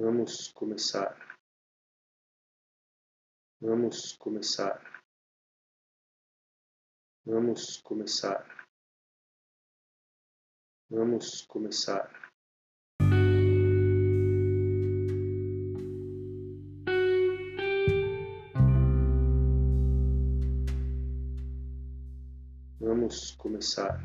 Vamos começar. Vamos começar. Vamos começar. Vamos começar. Vamos começar.